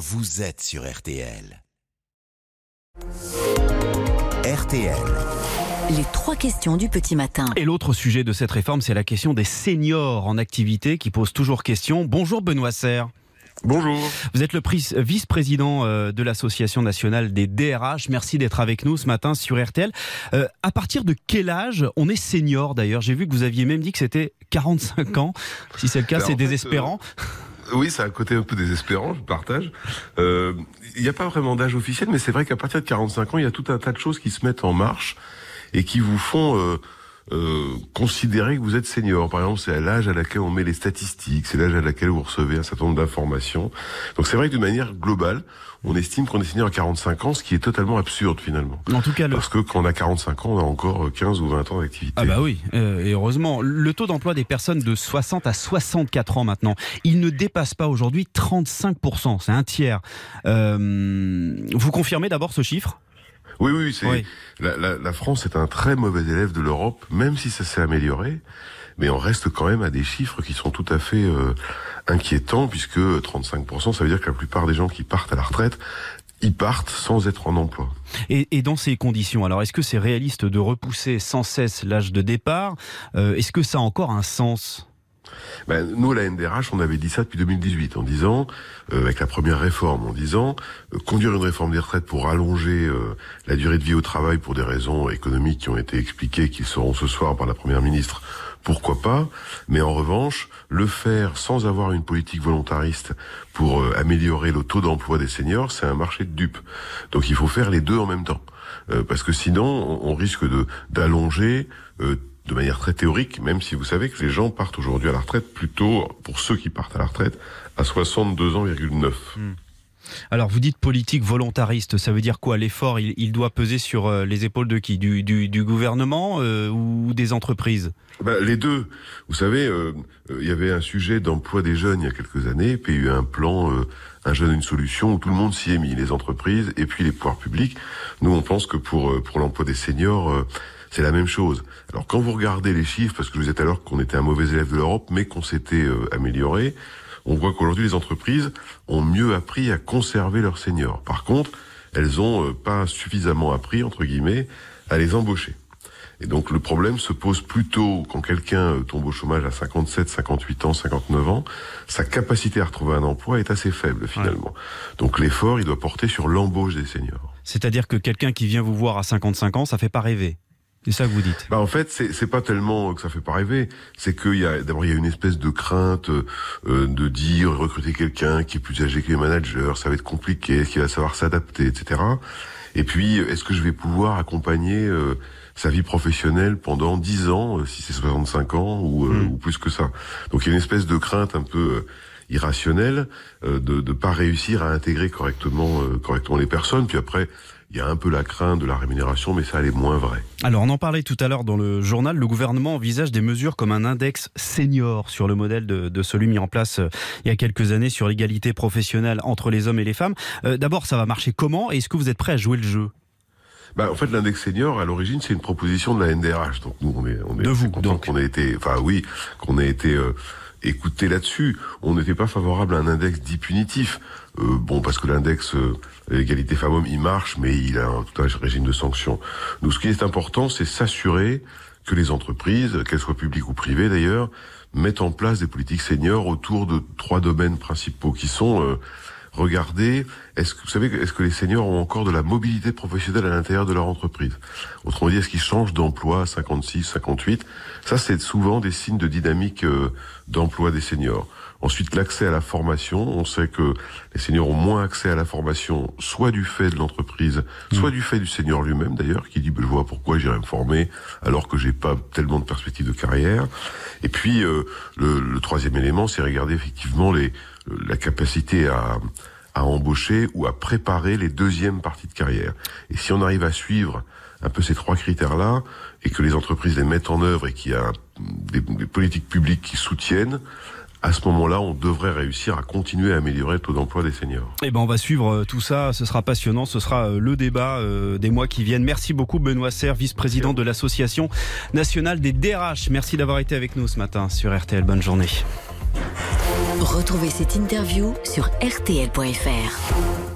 vous êtes sur RTL. RTL. Les trois questions du petit matin. Et l'autre sujet de cette réforme, c'est la question des seniors en activité qui pose toujours question. Bonjour Benoît Serre. Bonjour. Vous êtes le vice-président euh, de l'Association nationale des DRH. Merci d'être avec nous ce matin sur RTL. Euh, à partir de quel âge on est senior d'ailleurs? J'ai vu que vous aviez même dit que c'était 45 ans. Si c'est le cas, c'est désespérant. Euh, oui, c'est un côté un peu désespérant, je partage. Il n'y a pas vraiment d'âge officiel, mais c'est vrai qu'à partir de 45 ans, il y a tout un tas de choses qui se mettent en marche et qui vous font euh, considérer que vous êtes senior. Par exemple, c'est à l'âge à laquelle on met les statistiques, c'est l'âge à laquelle vous recevez un certain nombre d'informations. Donc c'est vrai que de manière globale, on estime qu'on est senior à 45 ans, ce qui est totalement absurde finalement. En tout cas, parce que quand on a 45 ans, on a encore 15 ou 20 ans d'activité. Ah bah oui, euh, et heureusement, le taux d'emploi des personnes de 60 à 64 ans maintenant, il ne dépasse pas aujourd'hui 35 c'est un tiers. Euh, vous confirmez d'abord ce chiffre? Oui, oui, c'est La, la, la, France est un très mauvais élève de l'Europe, même si ça s'est amélioré. Mais on reste quand même à des chiffres qui sont tout à fait euh, inquiétants, puisque 35%, ça veut dire que la plupart des gens qui partent à la retraite ils partent sans être en emploi. Et, et dans ces conditions, alors est-ce que c'est réaliste de repousser sans cesse l'âge de départ? Euh, Est-ce que ça a encore un sens? Ben, nous, à la NDRH, on avait dit ça depuis 2018, en disant, euh, avec la première réforme, en disant, euh, conduire une réforme des retraites pour allonger euh, la durée de vie au travail pour des raisons économiques qui ont été expliquées, qui seront ce soir par la Première ministre, pourquoi pas Mais en revanche, le faire sans avoir une politique volontariste pour améliorer le taux d'emploi des seniors, c'est un marché de dupes. Donc il faut faire les deux en même temps. parce que sinon, on, risque de d'allonger de manière très théorique, même si vous savez que les gens partent aujourd'hui à la retraite plutôt, pour ceux qui partent à la retraite, à 62 ans,9. Hmm. Alors vous dites politique volontariste, ça veut dire quoi? L'effort, il, doit peser sur euh, les épaules de qui? Du, du, gouvernement euh, ou des entreprises? Ben, Les deux. Vous savez, euh, il y avait un sujet d'emploi des jeunes il y a quelques années, puis il y a eu un plan un jeune une solution où tout le monde s'y est mis, les entreprises et puis les pouvoirs publics. Nous, on pense que pour, pour l'emploi des seniors c'est la même chose. Alors quand vous regardez les chiffres, parce que je vous tout à l'heure qu'on était un mauvais élève de l'Europe, mais qu'on s'était euh, amélioré, on voit qu'aujourd'hui les entreprises ont mieux appris à conserver leurs seniors. Par contre, elles ont euh, pas suffisamment appris, entre guillemets, à les embaucher. Et donc le problème se pose plutôt quand quelqu'un euh, tombe au chômage à 57, 58 ans, 59 ans, sa capacité à retrouver un emploi est assez faible finalement. Donc l'effort, il doit porter sur l'embauche des seniors. C'est-à-dire que quelqu'un qui vient vous voir à 55 ans, ça fait pas rêver. C'est ça que vous dites. Bah en fait, c'est pas tellement que ça fait pas rêver. C'est qu'il y a d'abord il y a une espèce de crainte euh, de dire recruter quelqu'un qui est plus âgé que les managers, ça va être compliqué, qui va savoir s'adapter, etc. Et puis, est-ce que je vais pouvoir accompagner euh, sa vie professionnelle pendant 10 ans, euh, si c'est 65 ans ou, hmm. ou, plus que ça? Donc il y a une espèce de crainte un peu irrationnelle de ne pas réussir à intégrer correctement correctement les personnes. Puis après, il y a un peu la crainte de la rémunération, mais ça, elle est moins vraie. Alors, on en parlait tout à l'heure dans le journal. Le gouvernement envisage des mesures comme un index senior sur le modèle de, celui mis en place euh, il y a quelques années sur l'égalité professionnelle entre les hommes et les femmes. Euh, d'abord, ça va marcher comment Et est-ce que vous êtes prêt à jouer le jeu? Bah, en fait, l'index senior, à l'origine, c'est une proposition de la NDRH. Donc nous, on est, on est de vous, donc qu'on a été, enfin oui, qu'on a été euh, écouté là-dessus. On n'était pas favorable à un index dit punitif. Euh, bon, parce que l'index euh, égalité femmes-hommes, il marche, mais il a un, tout un régime de sanctions. Nous, ce qui est important, c'est s'assurer que les entreprises, qu'elles soient publiques ou privées d'ailleurs, mettent en place des politiques seniors autour de trois domaines principaux qui sont euh, est-ce que vous savez, est-ce que les seniors ont encore de la mobilité professionnelle à l'intérieur de leur entreprise? Autrement dit, est-ce qu'ils changent d'emploi à 56, 58 Ça, c'est souvent des signes de dynamique euh, d'emploi des seniors. Ensuite, l'accès à la formation. On sait que les seniors ont moins accès à la formation, soit du fait de l'entreprise, soit mmh. du fait du senior lui-même d'ailleurs, qui dit ben, je vois pourquoi j'irai me former alors que j'ai pas tellement de perspectives de carrière. Et puis euh, le, le, troisième élément, c'est regarder effectivement les la capacité à, à embaucher ou à préparer les deuxièmes parties de carrière. Et si on arrive à suivre un peu ces trois critères-là, et que les entreprises les mettent en œuvre et qu'il y a des, politiques publiques qui soutiennent, à ce moment-là, on devrait réussir à continuer à améliorer le taux d'emploi des seniors. Eh ben, on va suivre euh, tout ça. Ce sera passionnant. Ce sera euh, le débat euh, des mois qui viennent. Merci beaucoup, Benoît Serre, vice-président de l'Association nationale des DRH. Merci d'avoir été avec nous ce matin sur RTL. Bonne journée. Retrouvez cette interview sur rtl.fr.